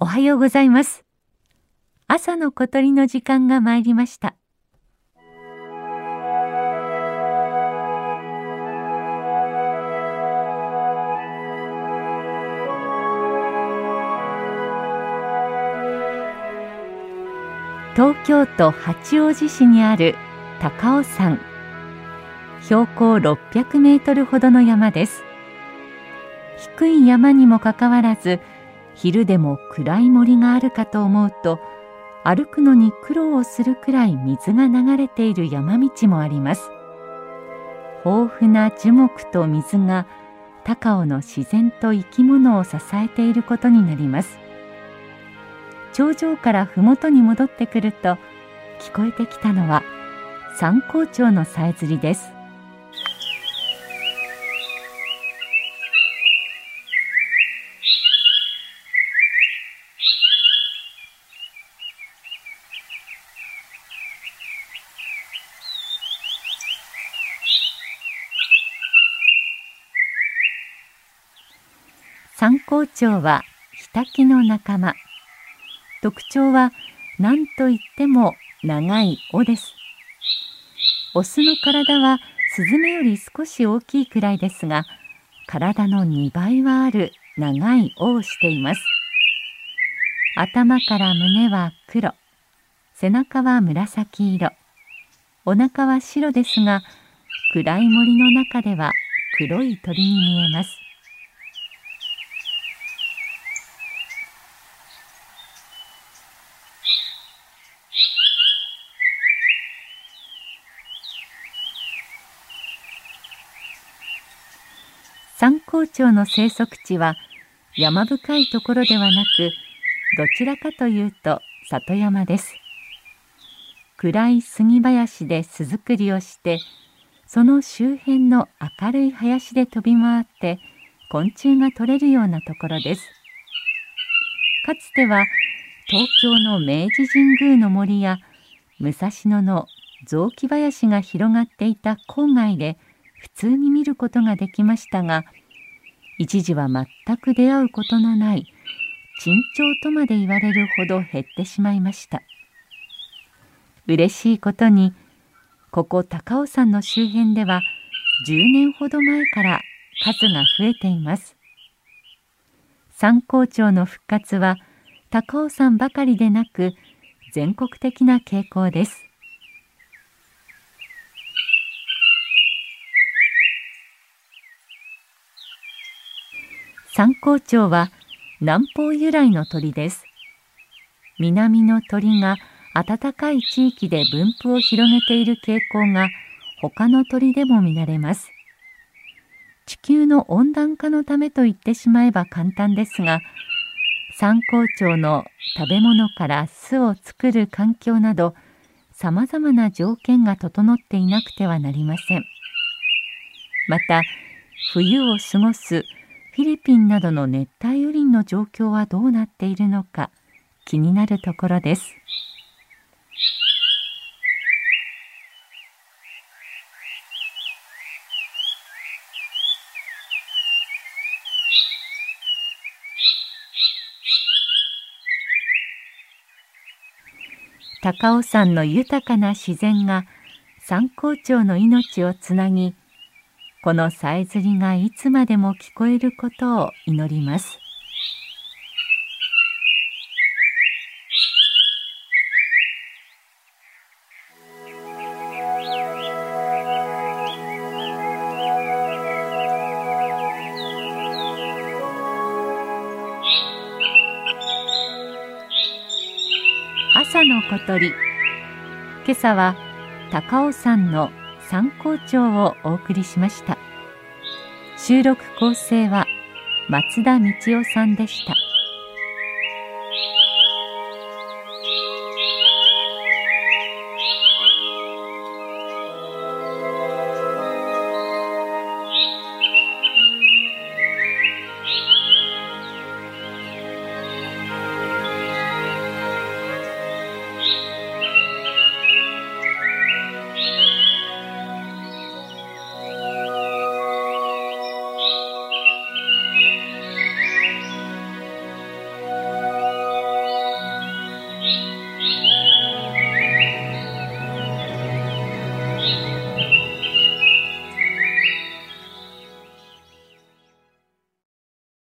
おはようございます。朝の小鳥の時間が参りました。東京都八王子市にある高尾山。標高600メートルほどの山です。低い山にもかかわらず昼でも暗い森があるかと思うと歩くのに苦労をするくらい水が流れている山道もあります。豊富な樹木と水が高尾の自然と生き物を支えていることになります。頂上から麓に戻ってくると聞こえてきたのは三光町のさえずりです。三光町はヒタキの仲間。特徴は何といっても長い尾です。オスの体はスズメより少し大きいくらいですが体の2倍はある長い尾をしています。頭から胸は黒。背中は紫色。お腹は白ですが暗い森の中では黒い鳥に見えます。三光町の生息地は山深いところではなくどちらかというと里山です。暗い杉林で巣作りをしてその周辺の明るい林で飛び回って昆虫が取れるようなところです。かつては東京の明治神宮の森や武蔵野の雑木林が広がっていた郊外で普通に見ることができましたが一時は全く出会うことのない珍鳥とまで言われるほど減ってしまいました。嬉しいことにここ高尾山の周辺では10年ほど前から数が増えています。三光町の復活は高尾山ばかりでなく全国的な傾向です。三光町は南方由来の鳥です。南の鳥が暖かい地域で分布を広げている傾向が他の鳥でも見られます。地球の温暖化のためと言ってしまえば簡単ですが、三光町の食べ物から巣を作る環境など、様々な条件が整っていなくてはなりません。また、冬を過ごすフィリピンなどの熱帯雨林の状況はどうなっているのか気になるところです。高尾山の豊かな自然が三光町の命をつなぎこのさえずりがいつまでも聞こえることを祈ります。朝の小鳥今朝は高尾山の参考帳をお送りしました収録構成は松田道夫さんでした。